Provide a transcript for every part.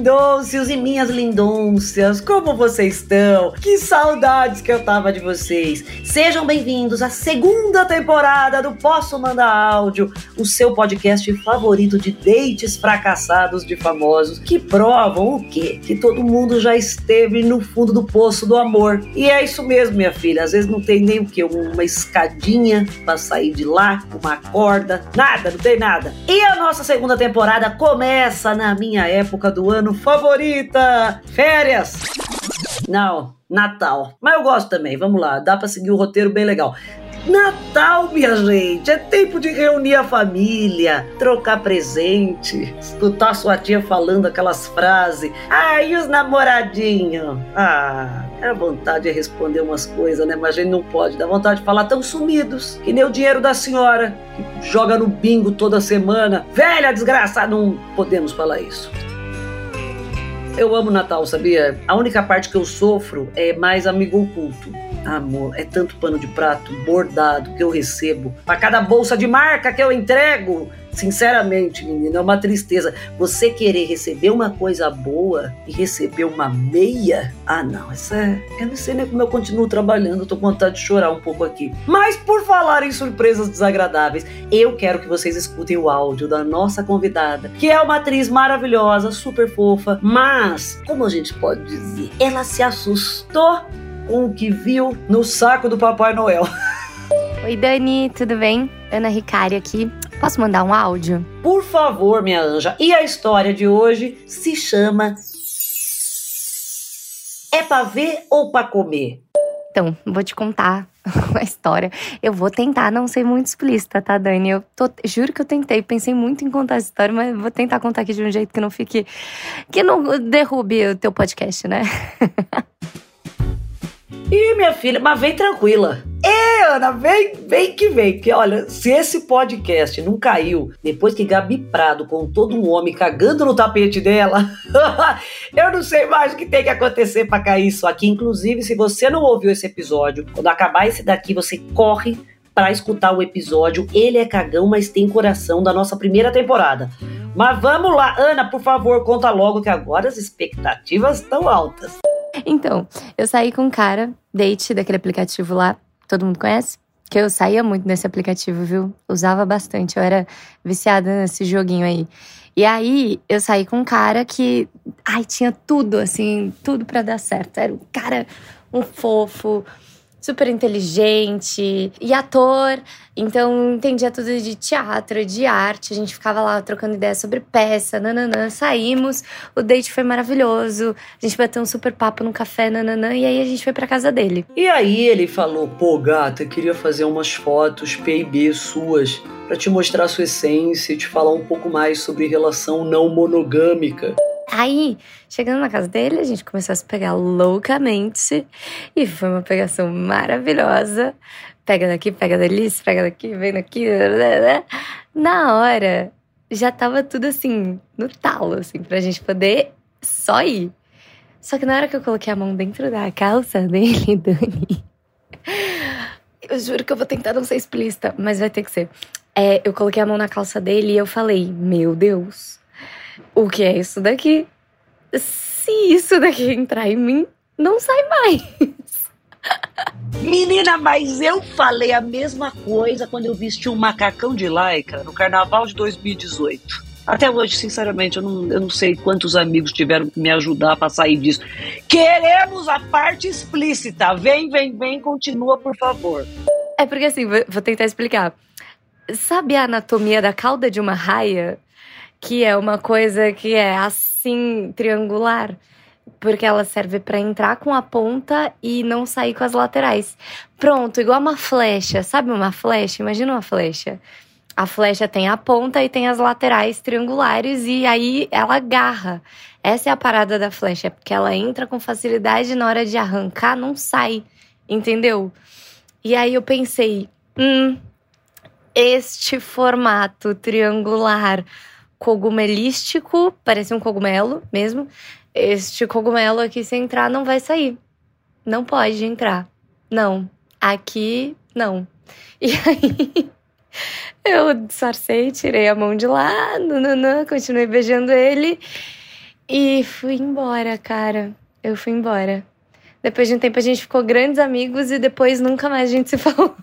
Lindôncios e minhas lindôncias, como vocês estão? Que saudades que eu tava de vocês. Sejam bem-vindos à segunda temporada do Posso Mandar Áudio, o seu podcast favorito de dates fracassados de famosos que provam o quê? Que todo mundo já esteve no fundo do poço do amor. E é isso mesmo, minha filha. Às vezes não tem nem o quê? Uma escadinha para sair de lá, uma corda, nada, não tem nada. E a nossa segunda temporada começa na minha época do ano favorita: férias. Não, Natal. Mas eu gosto também, vamos lá, dá para seguir o roteiro bem legal. Natal, minha gente, é tempo de reunir a família, trocar presente, escutar sua tia falando aquelas frases. Ah, e os namoradinhos? Ah, é vontade de responder umas coisas, né? Mas a gente não pode, dá vontade de falar tão sumidos, que nem o dinheiro da senhora, que joga no bingo toda semana. Velha desgraçada, não podemos falar isso. Eu amo Natal, sabia? A única parte que eu sofro é mais amigo oculto. Amor, é tanto pano de prato bordado que eu recebo. Para cada bolsa de marca que eu entrego, sinceramente, menina, é uma tristeza. Você querer receber uma coisa boa e receber uma meia? Ah, não, isso é. Eu não sei nem como eu continuo trabalhando, eu tô com vontade de chorar um pouco aqui. Mas por falar em surpresas desagradáveis, eu quero que vocês escutem o áudio da nossa convidada, que é uma atriz maravilhosa, super fofa, mas, como a gente pode dizer, ela se assustou com o que viu no saco do Papai Noel. Oi, Dani, tudo bem? Ana Ricari aqui. Posso mandar um áudio? Por favor, minha anja. E a história de hoje se chama É pra ver ou pra comer? Então, vou te contar uma história. Eu vou tentar não ser muito explícita, tá, Dani? Eu tô, juro que eu tentei, pensei muito em contar essa história, mas vou tentar contar aqui de um jeito que não fique. que não derrube o teu podcast, né? Ih, minha filha, mas vem tranquila. Ê, Ana, vem, vem que vem. Porque olha, se esse podcast não caiu depois que Gabi Prado com todo um homem cagando no tapete dela, eu não sei mais o que tem que acontecer para cair isso aqui. Inclusive, se você não ouviu esse episódio, quando acabar esse daqui, você corre para escutar o episódio. Ele é cagão, mas tem coração da nossa primeira temporada. Mas vamos lá, Ana, por favor, conta logo que agora as expectativas estão altas. Então, eu saí com um cara, date daquele aplicativo lá, todo mundo conhece? Que eu saía muito nesse aplicativo, viu? Usava bastante, eu era viciada nesse joguinho aí. E aí, eu saí com um cara que, ai, tinha tudo, assim, tudo para dar certo. Era um cara, um fofo, super inteligente e ator, então entendia tudo de teatro, de arte. A gente ficava lá trocando ideias sobre peça, nananã. Saímos, o date foi maravilhoso. A gente bateu um super papo no café, nananã, e aí a gente foi pra casa dele. E aí ele falou: pô, gata, eu queria fazer umas fotos PB suas para te mostrar a sua essência e te falar um pouco mais sobre relação não monogâmica. Aí, chegando na casa dele, a gente começou a se pegar loucamente. E foi uma pegação maravilhosa. Pega daqui, pega dali, pega daqui, vem daqui. Na hora, já tava tudo assim, no talo, assim, pra gente poder só ir. Só que na hora que eu coloquei a mão dentro da calça dele, Dani. Eu juro que eu vou tentar não ser explícita, mas vai ter que ser. É, eu coloquei a mão na calça dele e eu falei: Meu Deus o que é isso daqui? Se isso daqui entrar em mim, não sai mais. Menina, mas eu falei a mesma coisa quando eu vesti um macacão de lycra no carnaval de 2018. Até hoje, sinceramente, eu não, eu não sei quantos amigos tiveram que me ajudar para sair disso. Queremos a parte explícita. Vem, vem, vem, continua, por favor. É porque assim, vou tentar explicar. Sabe a anatomia da cauda de uma raia? Que é uma coisa que é assim, triangular, porque ela serve para entrar com a ponta e não sair com as laterais. Pronto, igual uma flecha, sabe uma flecha? Imagina uma flecha. A flecha tem a ponta e tem as laterais triangulares e aí ela agarra. Essa é a parada da flecha, porque ela entra com facilidade e na hora de arrancar não sai, entendeu? E aí eu pensei, hum, este formato triangular cogumelístico, parece um cogumelo mesmo. Este cogumelo aqui, se entrar, não vai sair. Não pode entrar. Não. Aqui, não. E aí, eu disfarcei, tirei a mão de lá, nananã, continuei beijando ele e fui embora, cara. Eu fui embora. Depois de um tempo a gente ficou grandes amigos e depois nunca mais a gente se falou.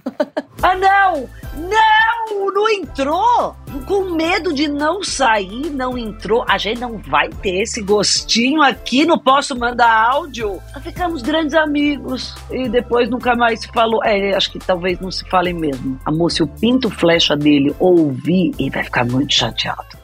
Ah, não! Não! Não entrou! Com medo de não sair, não entrou. A gente não vai ter esse gostinho aqui, não posso mandar áudio. Ficamos grandes amigos e depois nunca mais se falou. É, acho que talvez não se falem mesmo. Amor, se o pinto flecha dele ouvir, ele vai ficar muito chateado.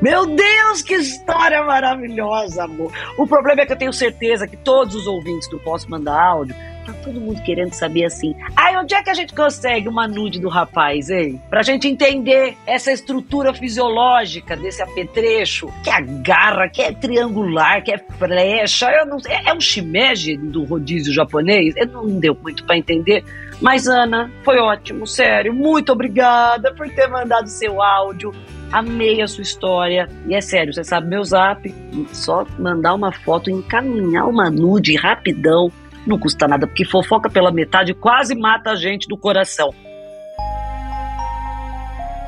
Meu Deus, que história maravilhosa, amor. O problema é que eu tenho certeza que todos os ouvintes do Posso Mandar Áudio, tá todo mundo querendo saber assim. Ai, onde é que a gente consegue uma nude do rapaz, hein? Pra gente entender essa estrutura fisiológica desse apetrecho, que é garra, que é triangular, que é flecha. Eu não, é, é um shimeji do rodízio japonês? Eu não deu muito para entender. Mas, Ana, foi ótimo, sério. Muito obrigada por ter mandado seu áudio Amei a sua história. E é sério, você sabe meu zap. Só mandar uma foto, encaminhar uma nude rapidão. Não custa nada, porque fofoca pela metade quase mata a gente do coração.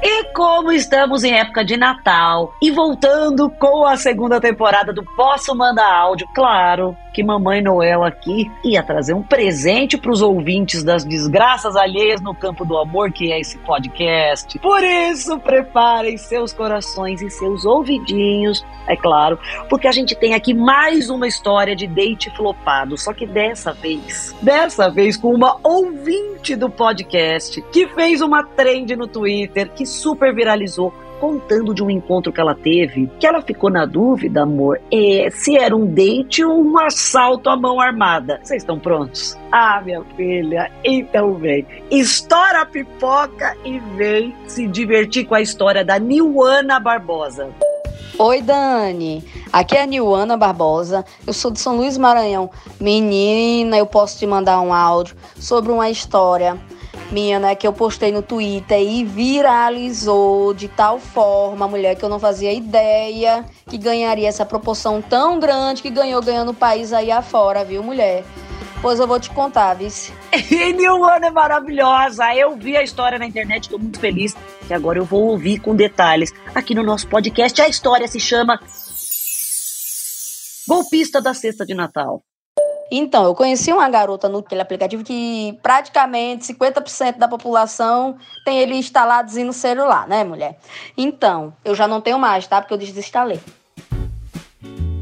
E como estamos em época de Natal e voltando com a segunda temporada do Posso Mandar Áudio, claro que Mamãe Noel aqui ia trazer um presente para os ouvintes das desgraças alheias no campo do amor, que é esse podcast. Por isso, preparem seus corações e seus ouvidinhos, é claro, porque a gente tem aqui mais uma história de date flopado, só que dessa vez, dessa vez com uma ouvinte do podcast que fez uma trend no Twitter que super viralizou contando de um encontro que ela teve, que ela ficou na dúvida, amor, é, se era um date ou um assalto à mão armada. Vocês estão prontos? Ah, minha filha, então vem. Estoura a pipoca e vem se divertir com a história da Niuana Barbosa. Oi, Dani. Aqui é a Niuana Barbosa. Eu sou de São Luís Maranhão. Menina, eu posso te mandar um áudio sobre uma história minha, né, que eu postei no Twitter e viralizou de tal forma, mulher que eu não fazia ideia que ganharia essa proporção tão grande que ganhou ganhando o país aí afora, viu, mulher? Pois eu vou te contar, vice. Nilana é maravilhosa. Eu vi a história na internet, estou muito feliz. E agora eu vou ouvir com detalhes. Aqui no nosso podcast, a história se chama Golpista da Cesta de Natal. Então, eu conheci uma garota no aplicativo que praticamente 50% da população tem ele instalado no celular, né, mulher? Então, eu já não tenho mais, tá? Porque eu desinstalei.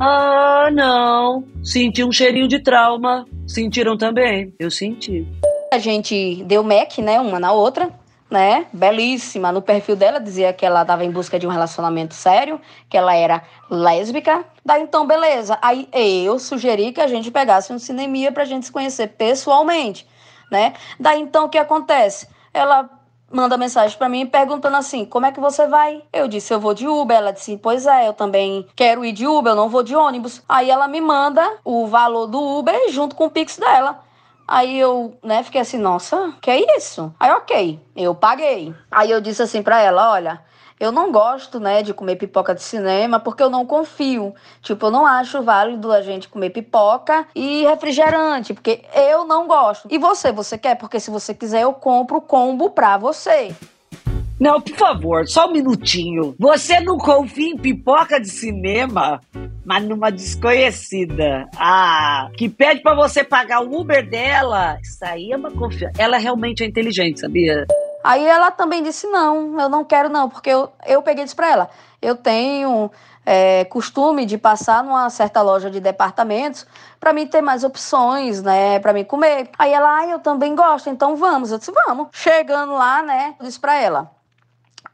Ah, não. Senti um cheirinho de trauma. Sentiram também? Eu senti. A gente deu Mac, né, uma na outra né? Belíssima. No perfil dela dizia que ela estava em busca de um relacionamento sério, que ela era lésbica. Daí então, beleza. Aí eu sugeri que a gente pegasse um cinemia pra gente se conhecer pessoalmente, né? Daí então o que acontece? Ela manda mensagem para mim perguntando assim: "Como é que você vai?". Eu disse: "Eu vou de Uber". Ela disse: "Pois é, eu também quero ir de Uber, eu não vou de ônibus". Aí ela me manda o valor do Uber junto com o Pix dela. Aí eu, né, fiquei assim, nossa, que é isso? Aí, ok, eu paguei. Aí eu disse assim pra ela, olha, eu não gosto, né, de comer pipoca de cinema porque eu não confio. Tipo, eu não acho válido a gente comer pipoca e refrigerante, porque eu não gosto. E você, você quer? Porque se você quiser, eu compro o combo pra você. Não, por favor, só um minutinho. Você não confia em pipoca de cinema? mas numa desconhecida. Ah, que pede para você pagar o Uber dela. Isso aí é uma confiança. Ela realmente é inteligente, sabia? Aí ela também disse: não, eu não quero, não, porque eu, eu peguei isso pra ela. Eu tenho é, costume de passar numa certa loja de departamentos para mim ter mais opções, né, para mim comer. Aí ela, ah, eu também gosto, então vamos. Eu disse, vamos. Chegando lá, né, eu disse para ela: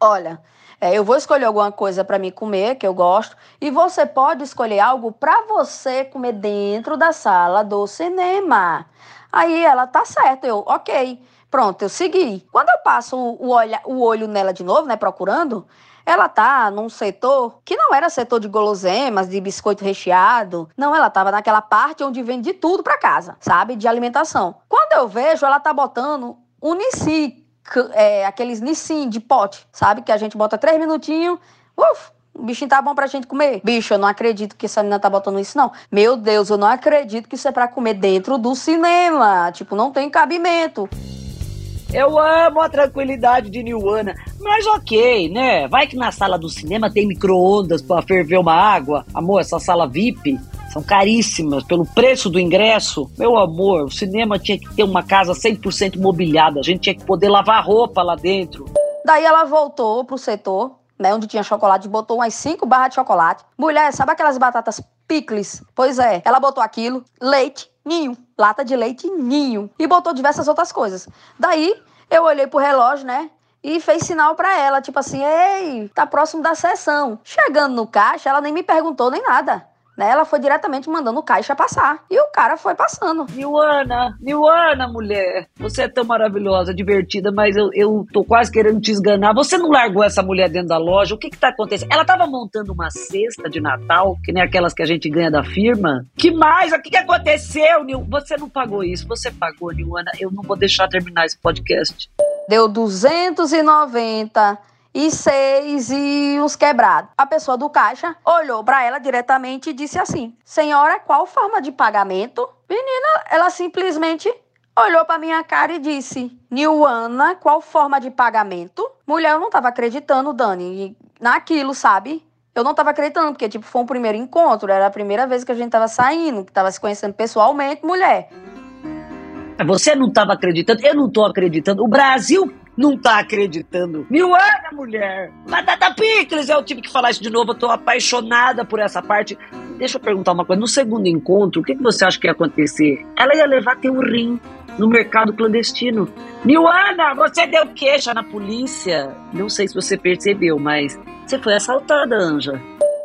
olha, é, eu vou escolher alguma coisa para mim comer, que eu gosto, e você pode escolher algo para você comer dentro da sala do cinema. Aí ela tá certo, eu, ok. Pronto, eu segui. Quando eu passo o, olho, o olho nela de novo, né, procurando, ela tá num setor que não era setor de guloseimas, de biscoito recheado. Não, ela tava naquela parte onde vende tudo para casa, sabe? De alimentação. Quando eu vejo, ela tá botando Nissin, é, aqueles Nissin de pote, sabe? Que a gente bota três minutinhos, uf, o bichinho tá bom pra gente comer. Bicho, eu não acredito que essa menina tá botando isso, não. Meu Deus, eu não acredito que isso é pra comer dentro do cinema. Tipo, não tem cabimento. Eu amo a tranquilidade de Nilwana, mas ok, né? Vai que na sala do cinema tem micro-ondas pra ferver uma água. Amor, essa sala VIP são caríssimas pelo preço do ingresso. Meu amor, o cinema tinha que ter uma casa 100% mobiliada, a gente tinha que poder lavar roupa lá dentro. Daí ela voltou pro setor, né, onde tinha chocolate, botou umas cinco barras de chocolate. Mulher, sabe aquelas batatas picles? Pois é, ela botou aquilo, leite, ninho, lata de leite ninho e botou diversas outras coisas. Daí eu olhei pro relógio, né? E fez sinal para ela, tipo assim, ei, tá próximo da sessão. Chegando no caixa, ela nem me perguntou nem nada. Né? Ela foi diretamente mandando o caixa passar. E o cara foi passando. Niuana, Niuana, mulher. Você é tão maravilhosa, divertida, mas eu, eu tô quase querendo te esganar. Você não largou essa mulher dentro da loja? O que que tá acontecendo? Ela tava montando uma cesta de Natal, que nem aquelas que a gente ganha da firma. Que mais? O que que aconteceu, Nil? Você não pagou isso. Você pagou, Niuana. Eu não vou deixar terminar esse podcast. Deu 290 e seis e uns quebrados. A pessoa do caixa olhou para ela diretamente e disse assim: Senhora, qual forma de pagamento? Menina, ela simplesmente olhou para minha cara e disse: Nilana, qual forma de pagamento? Mulher, eu não tava acreditando, Dani, naquilo, sabe? Eu não tava acreditando, porque, tipo, foi um primeiro encontro, era a primeira vez que a gente tava saindo, que tava se conhecendo pessoalmente, mulher. Você não tava acreditando, eu não tô acreditando. O Brasil não tá acreditando. Milana, mulher! Batata Picles! Eu tive que falar isso de novo, eu tô apaixonada por essa parte. Deixa eu perguntar uma coisa. No segundo encontro, o que, que você acha que ia acontecer? Ela ia levar teu rim no mercado clandestino. Milana, você deu queixa na polícia. Não sei se você percebeu, mas você foi assaltada, Anja.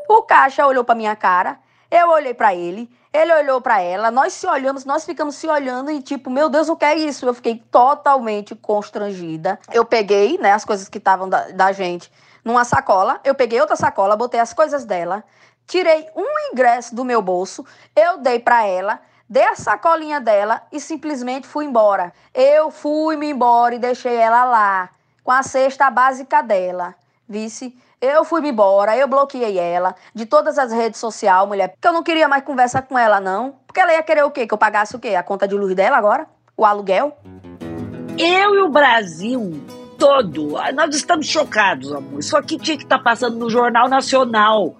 O caixa olhou pra minha cara, eu olhei para ele. Ele olhou para ela, nós se olhamos, nós ficamos se olhando e tipo, meu Deus, o que é isso? Eu fiquei totalmente constrangida. Eu peguei, né, as coisas que estavam da, da gente numa sacola, eu peguei outra sacola, botei as coisas dela, tirei um ingresso do meu bolso, eu dei para ela, dei a sacolinha dela e simplesmente fui embora. Eu fui me embora e deixei ela lá, com a cesta básica dela. Vice, eu fui embora, eu bloqueei ela de todas as redes sociais, mulher, porque eu não queria mais conversar com ela, não. Porque ela ia querer o quê? Que eu pagasse o quê? A conta de luz dela agora? O aluguel? Eu e o Brasil todo, nós estamos chocados, amor. Isso aqui tinha que estar tá passando no Jornal Nacional,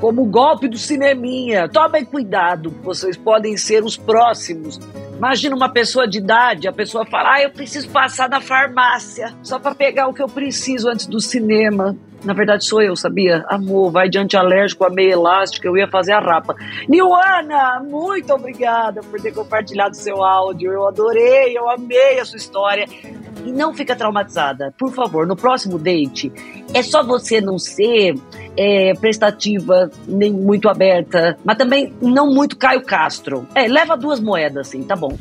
como o golpe do cineminha. Tomem cuidado, vocês podem ser os próximos. Imagina uma pessoa de idade, a pessoa fala: ah, eu preciso passar na farmácia só para pegar o que eu preciso antes do cinema. Na verdade, sou eu, sabia? Amor, vai de antialérgico a meia elástica, eu ia fazer a rapa. Nilana, muito obrigada por ter compartilhado seu áudio. Eu adorei, eu amei a sua história. E não fica traumatizada. Por favor, no próximo date, é só você não ser é, prestativa, nem muito aberta, mas também não muito Caio Castro. É, leva duas moedas, assim, tá bom.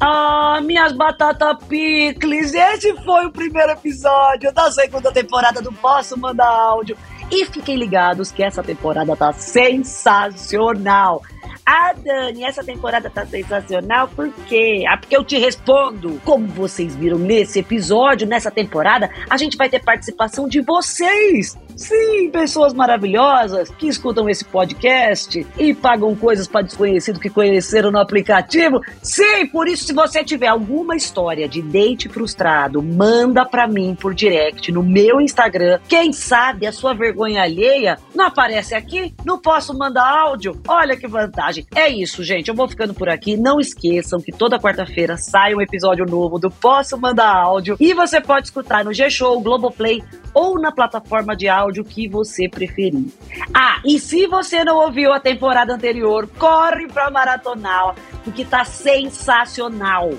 Ah, minhas batatas picles, esse foi o primeiro episódio da segunda temporada do Posso Mandar Áudio. E fiquem ligados que essa temporada tá sensacional. Ah, Dani, essa temporada tá sensacional, por quê? Ah, porque eu te respondo. Como vocês viram nesse episódio, nessa temporada, a gente vai ter participação de vocês. Sim, pessoas maravilhosas que escutam esse podcast e pagam coisas para desconhecido que conheceram no aplicativo. Sim, por isso, se você tiver alguma história de date frustrado, manda para mim por direct no meu Instagram. Quem sabe a sua vergonha alheia não aparece aqui? Não posso mandar áudio? Olha que vantagem. É isso, gente. Eu vou ficando por aqui. Não esqueçam que toda quarta-feira sai um episódio novo do Posso Mandar Áudio e você pode escutar no G-Show, Globoplay ou na plataforma de áudio que você preferir. Ah, e se você não ouviu a temporada anterior, corre pra maratonar, porque tá sensacional.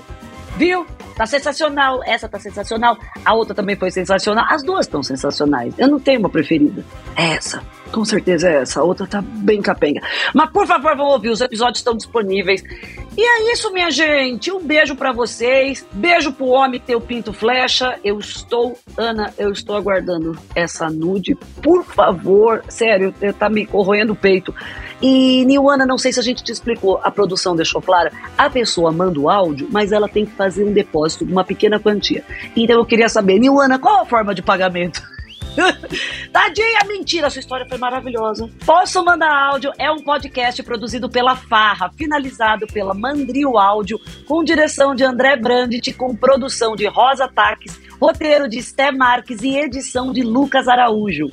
Viu? Tá sensacional. Essa tá sensacional. A outra também foi sensacional. As duas estão sensacionais. Eu não tenho uma preferida. É essa. Com certeza é essa. A outra tá bem capenga. Mas por favor, vão ouvir. Os episódios estão disponíveis. E é isso, minha gente. Um beijo para vocês. Beijo pro homem ter o pinto flecha. Eu estou, Ana, eu estou aguardando essa nude. Por favor, sério, tá me corroendo o peito. E, Niwana, não sei se a gente te explicou, a produção deixou clara. A pessoa manda o áudio, mas ela tem que fazer um depósito, uma pequena quantia. Então eu queria saber, Niwana, qual a forma de pagamento? Tadinha, mentira, sua história foi maravilhosa. Posso mandar áudio? É um podcast produzido pela Farra, finalizado pela Mandrio Áudio, com direção de André Brandt, com produção de Rosa Taques, roteiro de Sté Marques e edição de Lucas Araújo.